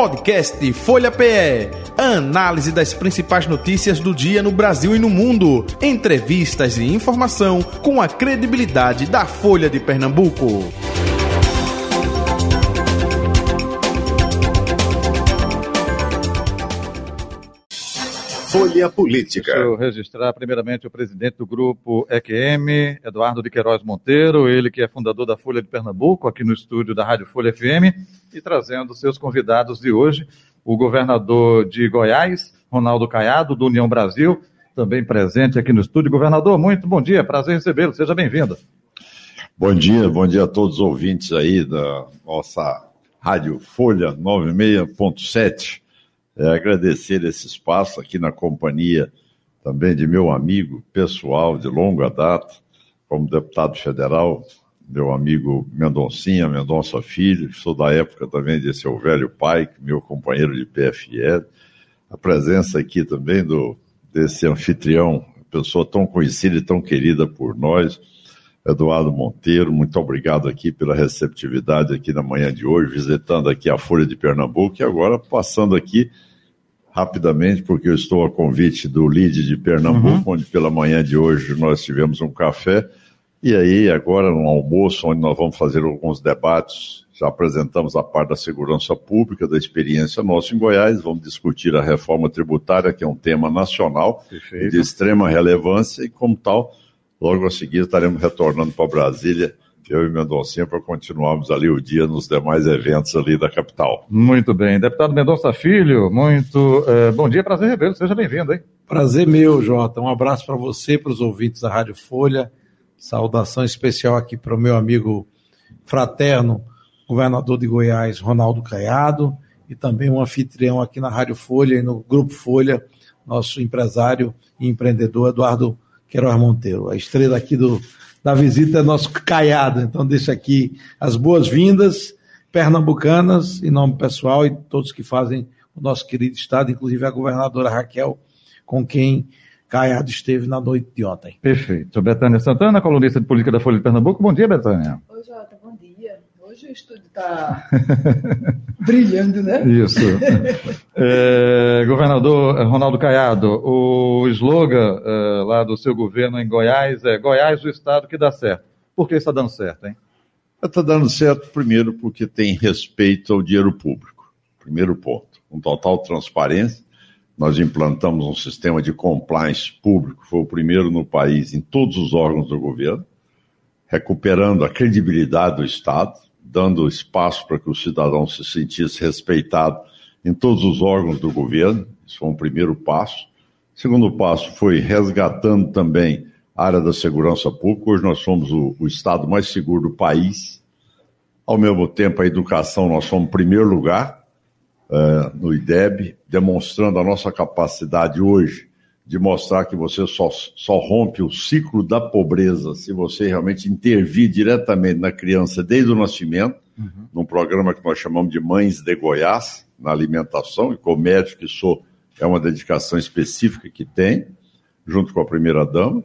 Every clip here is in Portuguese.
Podcast Folha PE. Análise das principais notícias do dia no Brasil e no mundo. Entrevistas e informação com a credibilidade da Folha de Pernambuco. Folha Política. Deixa eu registrar primeiramente o presidente do grupo EQM, Eduardo de Queiroz Monteiro, ele que é fundador da Folha de Pernambuco, aqui no estúdio da Rádio Folha FM, e trazendo seus convidados de hoje, o governador de Goiás, Ronaldo Caiado, do União Brasil, também presente aqui no estúdio. Governador, muito bom dia, prazer recebê-lo, seja bem-vindo. Bom dia, bom dia a todos os ouvintes aí da nossa Rádio Folha 96.7 é, agradecer esse espaço aqui na companhia também de meu amigo pessoal de longa data, como deputado federal, meu amigo Mendoncinha, Mendonça Filho, que sou da época também de seu velho pai, meu companheiro de PFL, a presença aqui também do desse anfitrião, pessoa tão conhecida e tão querida por nós, Eduardo Monteiro, muito obrigado aqui pela receptividade aqui na manhã de hoje, visitando aqui a Folha de Pernambuco. E agora passando aqui rapidamente, porque eu estou a convite do LID de Pernambuco, uhum. onde pela manhã de hoje nós tivemos um café, e aí agora um almoço, onde nós vamos fazer alguns debates, já apresentamos a parte da segurança pública, da experiência nossa em Goiás, vamos discutir a reforma tributária, que é um tema nacional Perfeito. de extrema relevância, e como tal, logo a seguir estaremos retornando para Brasília eu e Mendoncinha para continuarmos ali o dia nos demais eventos ali da capital. Muito bem. Deputado Mendonça Filho, muito uh, bom dia, prazer revê-lo, seja bem-vindo, hein? Prazer meu, Jota. Um abraço para você, para os ouvintes da Rádio Folha. Saudação especial aqui para o meu amigo fraterno, governador de Goiás, Ronaldo Caiado, e também um anfitrião aqui na Rádio Folha e no Grupo Folha, nosso empresário e empreendedor Eduardo Queiroz Monteiro, a estrela aqui do da visita é nosso caiado. Então, deixo aqui as boas-vindas pernambucanas, em nome pessoal e todos que fazem o nosso querido Estado, inclusive a governadora Raquel, com quem Caiado esteve na noite de ontem. Perfeito. Betânia Santana, colunista de política da Folha de Pernambuco. Bom dia, Betânia. Oi, Jota, bom dia. Hoje o estúdio está brilhando, né? Isso. É, governador Ronaldo Caiado, o slogan é, lá do seu governo em Goiás é Goiás, o estado que dá certo. Por que está dando certo, hein? Está dando certo, primeiro, porque tem respeito ao dinheiro público. Primeiro ponto. Com total transparência, nós implantamos um sistema de compliance público, foi o primeiro no país, em todos os órgãos do governo, recuperando a credibilidade do Estado, dando espaço para que o cidadão se sentisse respeitado em todos os órgãos do governo. Isso foi um primeiro passo. Segundo passo foi resgatando também a área da segurança pública. Hoje nós somos o, o estado mais seguro do país. Ao mesmo tempo, a educação, nós somos primeiro lugar uh, no IDEB, demonstrando a nossa capacidade hoje de mostrar que você só, só rompe o ciclo da pobreza se você realmente intervir diretamente na criança desde o nascimento, uhum. num programa que nós chamamos de Mães de Goiás, na alimentação, e como médico que sou, é uma dedicação específica que tem, junto com a primeira-dama,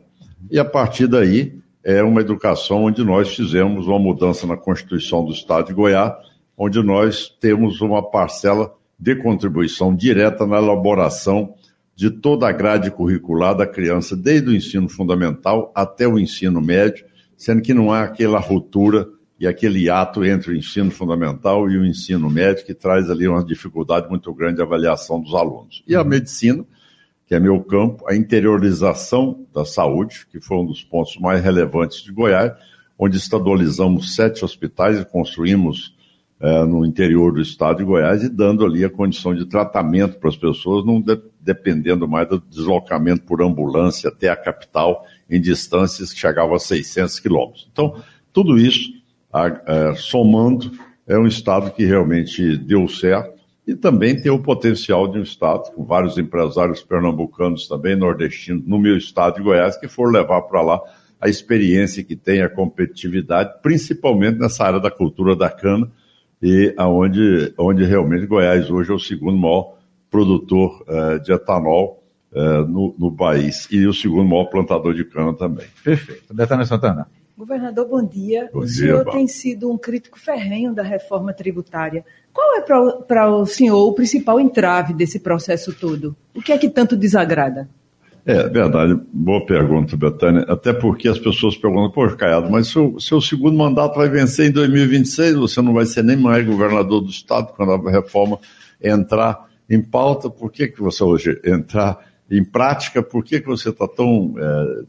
e a partir daí é uma educação onde nós fizemos uma mudança na Constituição do Estado de Goiás, onde nós temos uma parcela de contribuição direta na elaboração de toda a grade curricular da criança, desde o ensino fundamental até o ensino médio, sendo que não há aquela ruptura e aquele ato entre o ensino fundamental e o ensino médio que traz ali uma dificuldade muito grande de avaliação dos alunos. E a uhum. medicina, que é meu campo, a interiorização da saúde, que foi um dos pontos mais relevantes de Goiás, onde estadualizamos sete hospitais e construímos é, no interior do estado de Goiás e dando ali a condição de tratamento para as pessoas, não de, dependendo mais do deslocamento por ambulância até a capital em distâncias que chegavam a 600 quilômetros. Então, tudo isso, a, a, somando, é um estado que realmente deu certo e também tem o potencial de um estado, com vários empresários pernambucanos também, nordestinos, no meu estado de Goiás, que for levar para lá a experiência que tem, a competitividade, principalmente nessa área da cultura da cana, e aonde onde realmente Goiás hoje é o segundo maior produtor uh, de etanol uh, no, no, país e o segundo maior plantador de cana também. Perfeito. Betânia Santana. Governador, bom dia. Bom o dia, senhor Val. tem sido um crítico ferrenho da reforma tributária. Qual é para o senhor o principal entrave desse processo todo? O que é que tanto desagrada? É verdade, boa pergunta, Betânia. Até porque as pessoas perguntam, poxa, Caiado, mas seu, seu segundo mandato vai vencer em 2026, você não vai ser nem mais governador do Estado quando a reforma entrar em pauta. Por que, que você hoje entrar em prática? Por que, que você está tão é,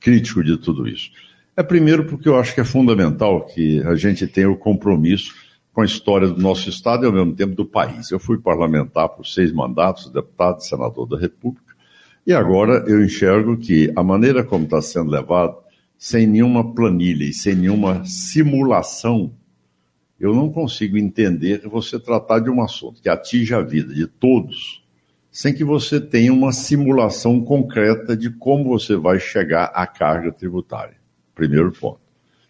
crítico de tudo isso? É primeiro porque eu acho que é fundamental que a gente tenha o compromisso com a história do nosso Estado e ao mesmo tempo do país. Eu fui parlamentar por seis mandatos, deputado e senador da República. E agora eu enxergo que a maneira como está sendo levado, sem nenhuma planilha e sem nenhuma simulação, eu não consigo entender você tratar de um assunto que atinge a vida de todos, sem que você tenha uma simulação concreta de como você vai chegar à carga tributária. Primeiro ponto.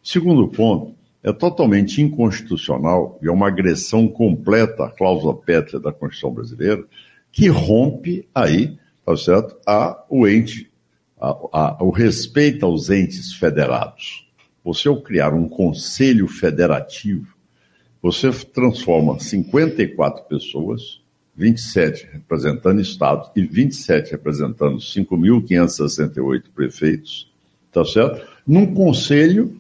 Segundo ponto, é totalmente inconstitucional e é uma agressão completa à cláusula pétrea da Constituição brasileira, que rompe aí tá certo? A, o ente, a, a, o respeito aos entes federados. Você, ao criar um conselho federativo, você transforma 54 pessoas, 27 representando estados e 27 representando 5.568 prefeitos, tá certo? Num conselho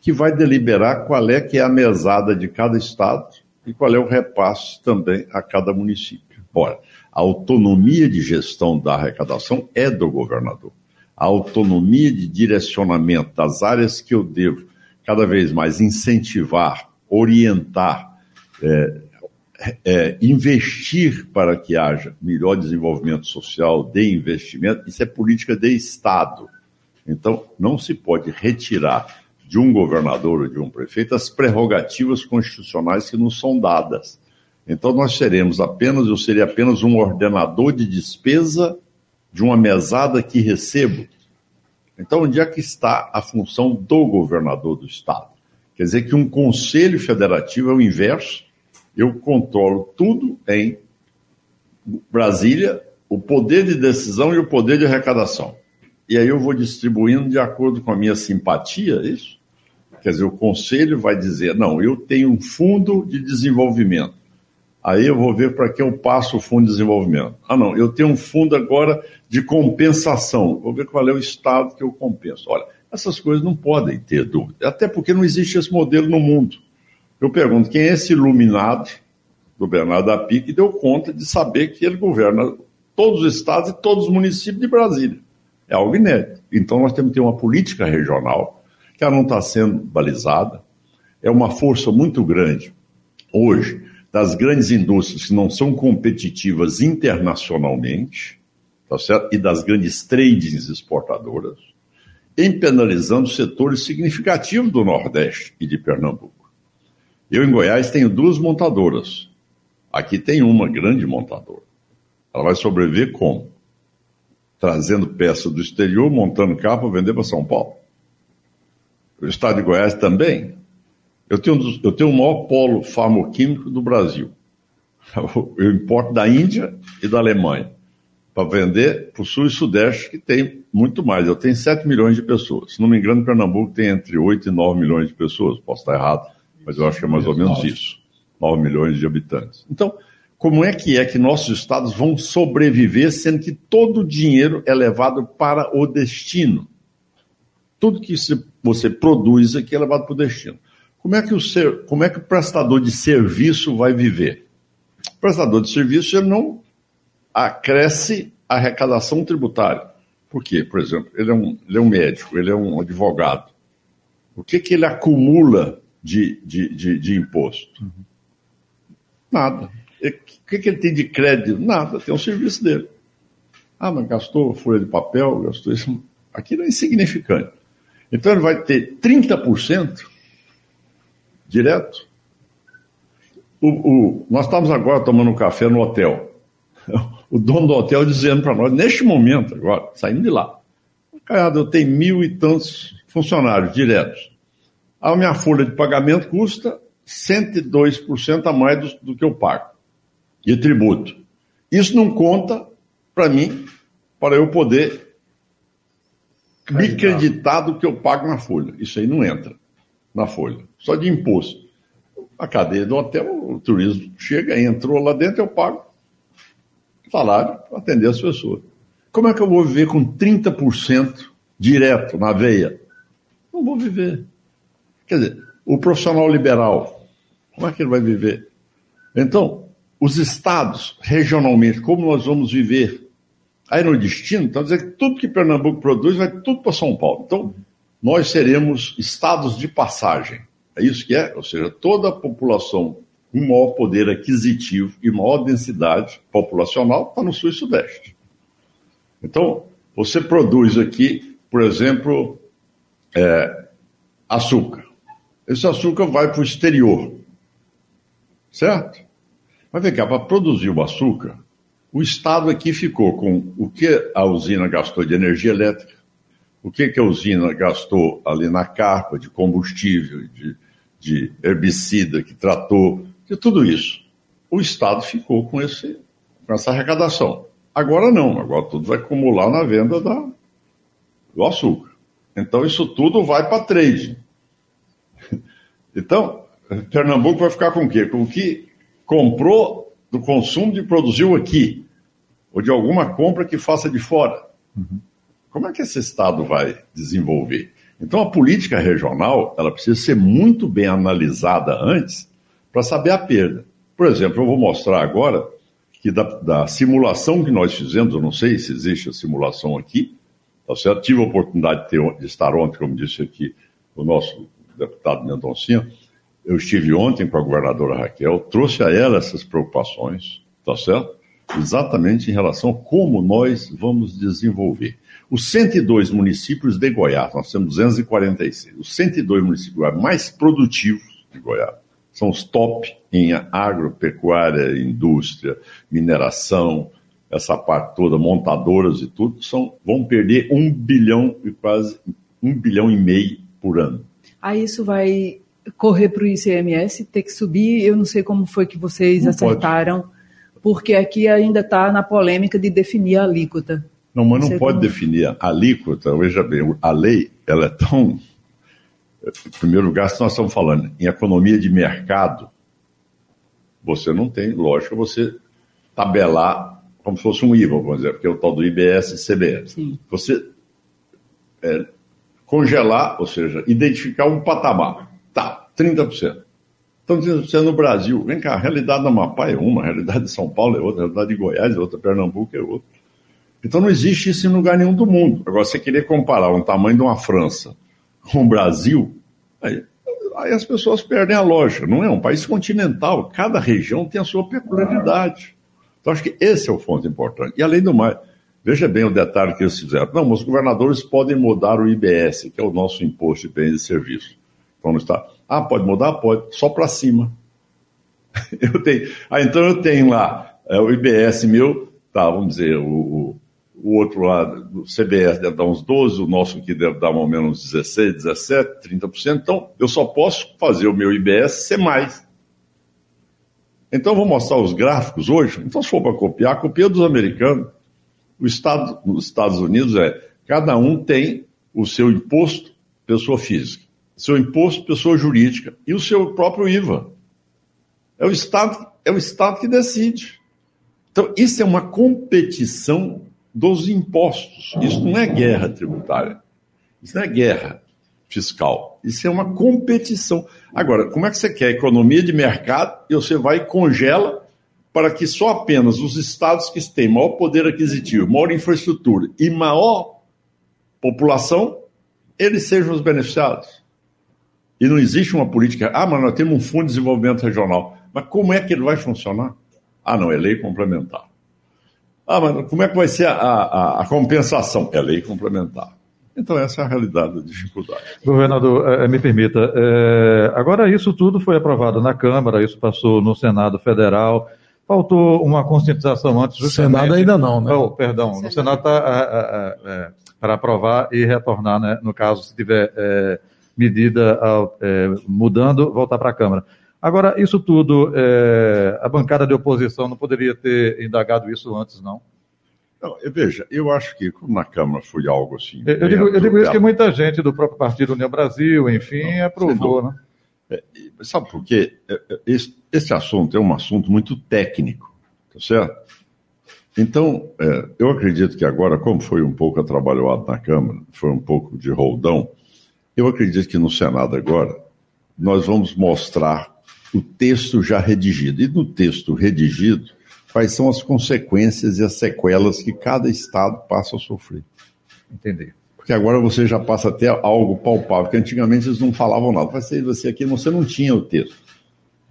que vai deliberar qual é que é a mesada de cada estado e qual é o repasse também a cada município. Ora, a autonomia de gestão da arrecadação é do governador. A autonomia de direcionamento das áreas que eu devo cada vez mais incentivar, orientar, é, é, investir para que haja melhor desenvolvimento social, de investimento, isso é política de Estado. Então, não se pode retirar de um governador ou de um prefeito as prerrogativas constitucionais que nos são dadas. Então nós seremos apenas, eu seria apenas um ordenador de despesa de uma mesada que recebo. Então onde é que está a função do governador do estado? Quer dizer que um conselho federativo é o inverso. Eu controlo tudo em Brasília, o poder de decisão e o poder de arrecadação. E aí eu vou distribuindo de acordo com a minha simpatia, é isso? Quer dizer, o conselho vai dizer: não, eu tenho um fundo de desenvolvimento. Aí eu vou ver para que eu passo o fundo de desenvolvimento. Ah, não, eu tenho um fundo agora de compensação. Vou ver qual é o estado que eu compenso. Olha, essas coisas não podem ter dúvida, até porque não existe esse modelo no mundo. Eu pergunto, quem é esse iluminado do Bernardo Api que deu conta de saber que ele governa todos os estados e todos os municípios de Brasília? É algo inédito. Então nós temos que ter uma política regional que ela não está sendo balizada. É uma força muito grande hoje das grandes indústrias que não são competitivas internacionalmente, tá certo? E das grandes tradings exportadoras, em penalizando setores significativos do Nordeste e de Pernambuco. Eu, em Goiás, tenho duas montadoras. Aqui tem uma grande montadora. Ela vai sobreviver como? Trazendo peça do exterior, montando carro para vender para São Paulo. O estado de Goiás também. Eu tenho, eu tenho o maior polo farmoquímico do Brasil. Eu importo da Índia e da Alemanha para vender para o Sul e Sudeste, que tem muito mais. Eu tenho 7 milhões de pessoas. Se não me engano, Pernambuco tem entre 8 e 9 milhões de pessoas. Posso estar errado, mas eu acho que é mais ou menos isso. 9 milhões de habitantes. Então, como é que é que nossos estados vão sobreviver, sendo que todo o dinheiro é levado para o destino? Tudo que você produz aqui é levado para o destino. Como é que o, ser, como é que o prestador de serviço vai viver? O prestador de serviço ele não acresce a arrecadação tributária. Por quê? Por exemplo, ele é um, ele é um médico, ele é um advogado. O que, que ele acumula de, de, de, de imposto? Uhum. Nada. O que, que ele tem de crédito? Nada, tem o serviço dele. Ah, mas gastou folha de papel, gastou isso. Aquilo é insignificante. Então ele vai ter 30% direto. O, o, nós estamos agora tomando um café no hotel. O dono do hotel dizendo para nós, neste momento agora, saindo de lá, Caiado, eu tenho mil e tantos funcionários diretos. A minha folha de pagamento custa 102% a mais do, do que eu pago de tributo. Isso não conta para mim, para eu poder me acreditar do que eu pago na folha. Isso aí não entra na folha, só de imposto. A cadeia do hotel, o turismo chega, entrou lá dentro, eu pago salário para atender as pessoas. Como é que eu vou viver com 30% direto na veia? Não vou viver. Quer dizer, o profissional liberal, como é que ele vai viver? Então, os estados, regionalmente, como nós vamos viver? Aí no destino, então dizer que tudo que Pernambuco produz vai tudo para São Paulo. Então, nós seremos estados de passagem. É isso que é? Ou seja, toda a população com maior poder aquisitivo e maior densidade populacional está no sul e sudeste. Então, você produz aqui, por exemplo, é, açúcar. Esse açúcar vai para o exterior, certo? Mas vem cá, para produzir o açúcar, o Estado aqui ficou com o que a usina gastou de energia elétrica, o que, que a usina gastou ali na carpa de combustível, de, de herbicida que tratou, de tudo isso. O Estado ficou com, esse, com essa arrecadação. Agora não, agora tudo vai acumular na venda da, do açúcar. Então isso tudo vai para trade. Então, Pernambuco vai ficar com o quê? Com o que comprou do consumo de produziu aqui, ou de alguma compra que faça de fora. Uhum. Como é que esse Estado vai desenvolver? Então, a política regional ela precisa ser muito bem analisada antes para saber a perda. Por exemplo, eu vou mostrar agora que da, da, simulação que nós fizemos, eu não sei se existe a simulação aqui, tá certo? Tive a oportunidade de, ter, de estar ontem, como disse aqui o nosso deputado Mendoncinha, eu estive ontem com a governadora Raquel, trouxe a ela essas preocupações, tá certo? Exatamente em relação a como nós vamos desenvolver. Os 102 municípios de Goiás, nós temos 246, os 102 municípios mais produtivos de Goiás são os top em agropecuária, indústria, mineração, essa parte toda, montadoras e tudo, são, vão perder um bilhão e quase um bilhão e meio por ano. Aí isso vai correr para o ICMS, ter que subir. Eu não sei como foi que vocês não acertaram, pode. Porque aqui ainda está na polêmica de definir a alíquota. Não, mas não, não pode como... definir a alíquota. Veja bem, a lei ela é tão em primeiro lugar, se nós estamos falando em economia de mercado, você não tem, lógico, você tabelar como se fosse um IVA, vamos dizer, porque é o tal do IBS e CBS. Sim. Você é, congelar, ou seja, identificar um patamar. Tá, 30%. Então, 30% no Brasil. Vem cá, a realidade da Amapá é uma, a realidade de São Paulo é outra, a realidade de Goiás é outra, Pernambuco é outra. Então, não existe isso em lugar nenhum do mundo. Agora, você querer comparar um tamanho de uma França com o Brasil, aí, aí as pessoas perdem a loja. Não é um país continental, cada região tem a sua peculiaridade. Então, acho que esse é o ponto importante. E, além do mais, veja bem o detalhe que eles fizeram. Não, os governadores podem mudar o IBS, que é o nosso imposto de bens e serviços. Está. Ah, pode mudar? Pode, só para cima. Eu tenho. Ah, então eu tenho lá é, o IBS meu, tá, vamos dizer, o, o outro lado, o CBS deve dar uns 12, o nosso aqui deve dar mais ou menos uns 16, 17, 30%. Então, eu só posso fazer o meu IBS ser mais. Então, eu vou mostrar os gráficos hoje. Então, se for para copiar, copia dos americanos. O Estado, nos Estados Unidos é, cada um tem o seu imposto, pessoa física, seu imposto, pessoa jurídica, e o seu próprio IVA. É o Estado, é o Estado que decide. Então, isso é uma competição dos impostos. Isso não é guerra tributária. Isso não é guerra fiscal. Isso é uma competição. Agora, como é que você quer economia de mercado e você vai e congela para que só apenas os estados que têm maior poder aquisitivo, maior infraestrutura e maior população, eles sejam os beneficiados? E não existe uma política. Ah, mas nós temos um fundo de desenvolvimento regional. Mas como é que ele vai funcionar? Ah, não, é lei complementar. Ah, mas como é que vai ser a, a, a compensação? É lei complementar. Então, essa é a realidade da dificuldade. Governador, é, me permita, é, agora isso tudo foi aprovado na Câmara, isso passou no Senado Federal, faltou uma conscientização antes. No Senado ainda não, né? Oh, perdão, Senado. no Senado está para aprovar e retornar, né, no caso, se tiver é, medida mudando, voltar para a Câmara. Agora, isso tudo, é, a bancada de oposição não poderia ter indagado isso antes, não? Não, veja, eu acho que como na Câmara foi algo assim. Eu, digo, eu digo isso que muita gente do próprio Partido União Brasil, enfim, não, aprovou, né? É, sabe por quê? É, é, esse, esse, assunto é um assunto muito técnico, tá certo? Então, é, eu acredito que agora, como foi um pouco atrabalhado na Câmara, foi um pouco de roldão, eu acredito que no Senado agora nós vamos mostrar o texto já redigido. E no texto redigido, quais são as consequências e as sequelas que cada Estado passa a sofrer. Entendi. Porque agora você já passa a ter algo palpável, porque antigamente eles não falavam nada. Você, você aqui, você não tinha o texto.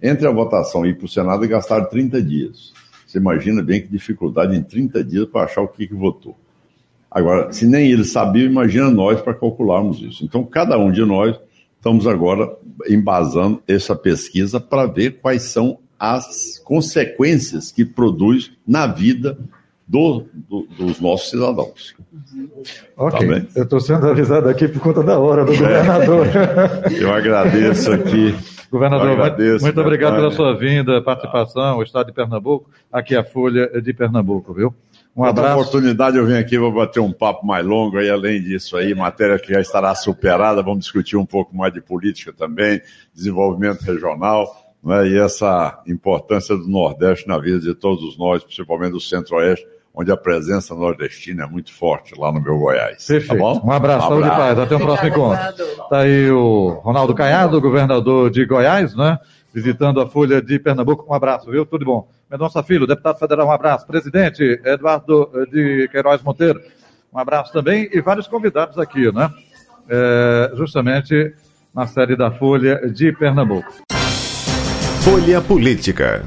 Entre a votação e ir para o Senado e gastar 30 dias. Você imagina bem que dificuldade em 30 dias para achar o que, que votou. Agora, se nem eles sabiam, imagina nós para calcularmos isso. Então, cada um de nós estamos agora embasando essa pesquisa para ver quais são as consequências que produz na vida do, do, dos nossos cidadãos. Ok, tá eu estou sendo avisado aqui por conta da hora do é. governador. Eu agradeço aqui. Governador, agradeço, muito obrigado pela sua vinda, participação, o Estado de Pernambuco, aqui a Folha de Pernambuco, viu? Um Outra abraço. oportunidade eu venho aqui, vou bater um papo mais longo aí, além disso aí, matéria que já estará superada, vamos discutir um pouco mais de política também, desenvolvimento regional, né, e essa importância do Nordeste na vida de todos nós, principalmente do Centro-Oeste, onde a presença nordestina é muito forte lá no meu Goiás. Tá Perfeito. Tá um abraço, um abraço. paz. Até o próximo encontro. Está aí o Ronaldo Caiado, governador de Goiás, né? Visitando a Folha de Pernambuco. Um abraço, viu? Tudo bom. Mendonça Filho, deputado federal, um abraço. Presidente Eduardo de Queiroz Monteiro, um abraço também. E vários convidados aqui, né? É, justamente na série da Folha de Pernambuco. Folha Política.